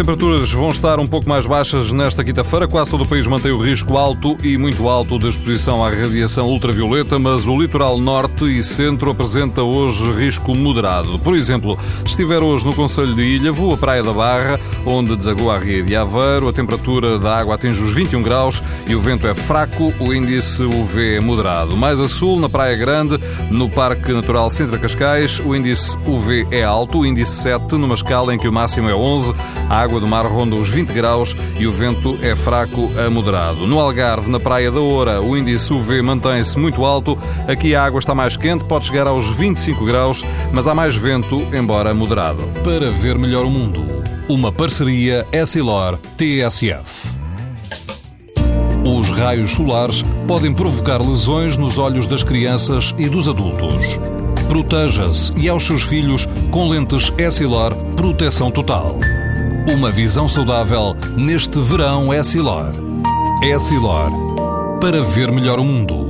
As temperaturas vão estar um pouco mais baixas nesta quinta-feira. Quase todo o país mantém o risco alto e muito alto de exposição à radiação ultravioleta, mas o litoral norte e centro apresenta hoje risco moderado. Por exemplo, se estiver hoje no Conselho de Ilhavo, a Praia da Barra, onde desagou a Ria de Aveiro, a temperatura da água atinge os 21 graus e o vento é fraco, o índice UV é moderado. Mais a sul, na Praia Grande, no Parque Natural Sintra Cascais, o índice UV é alto, o índice 7, numa escala em que o máximo é 11. A água do mar ronda os 20 graus e o vento é fraco a moderado. No Algarve, na Praia da Oura, o índice UV mantém-se muito alto. Aqui a água está mais quente, pode chegar aos 25 graus, mas há mais vento, embora moderado. Para ver melhor o mundo, uma parceria Essilor-TSF. Os raios solares podem provocar lesões nos olhos das crianças e dos adultos. Proteja-se e aos seus filhos com lentes Essilor Proteção Total. Uma visão saudável neste verão Essilor. Essilor. Para ver melhor o mundo.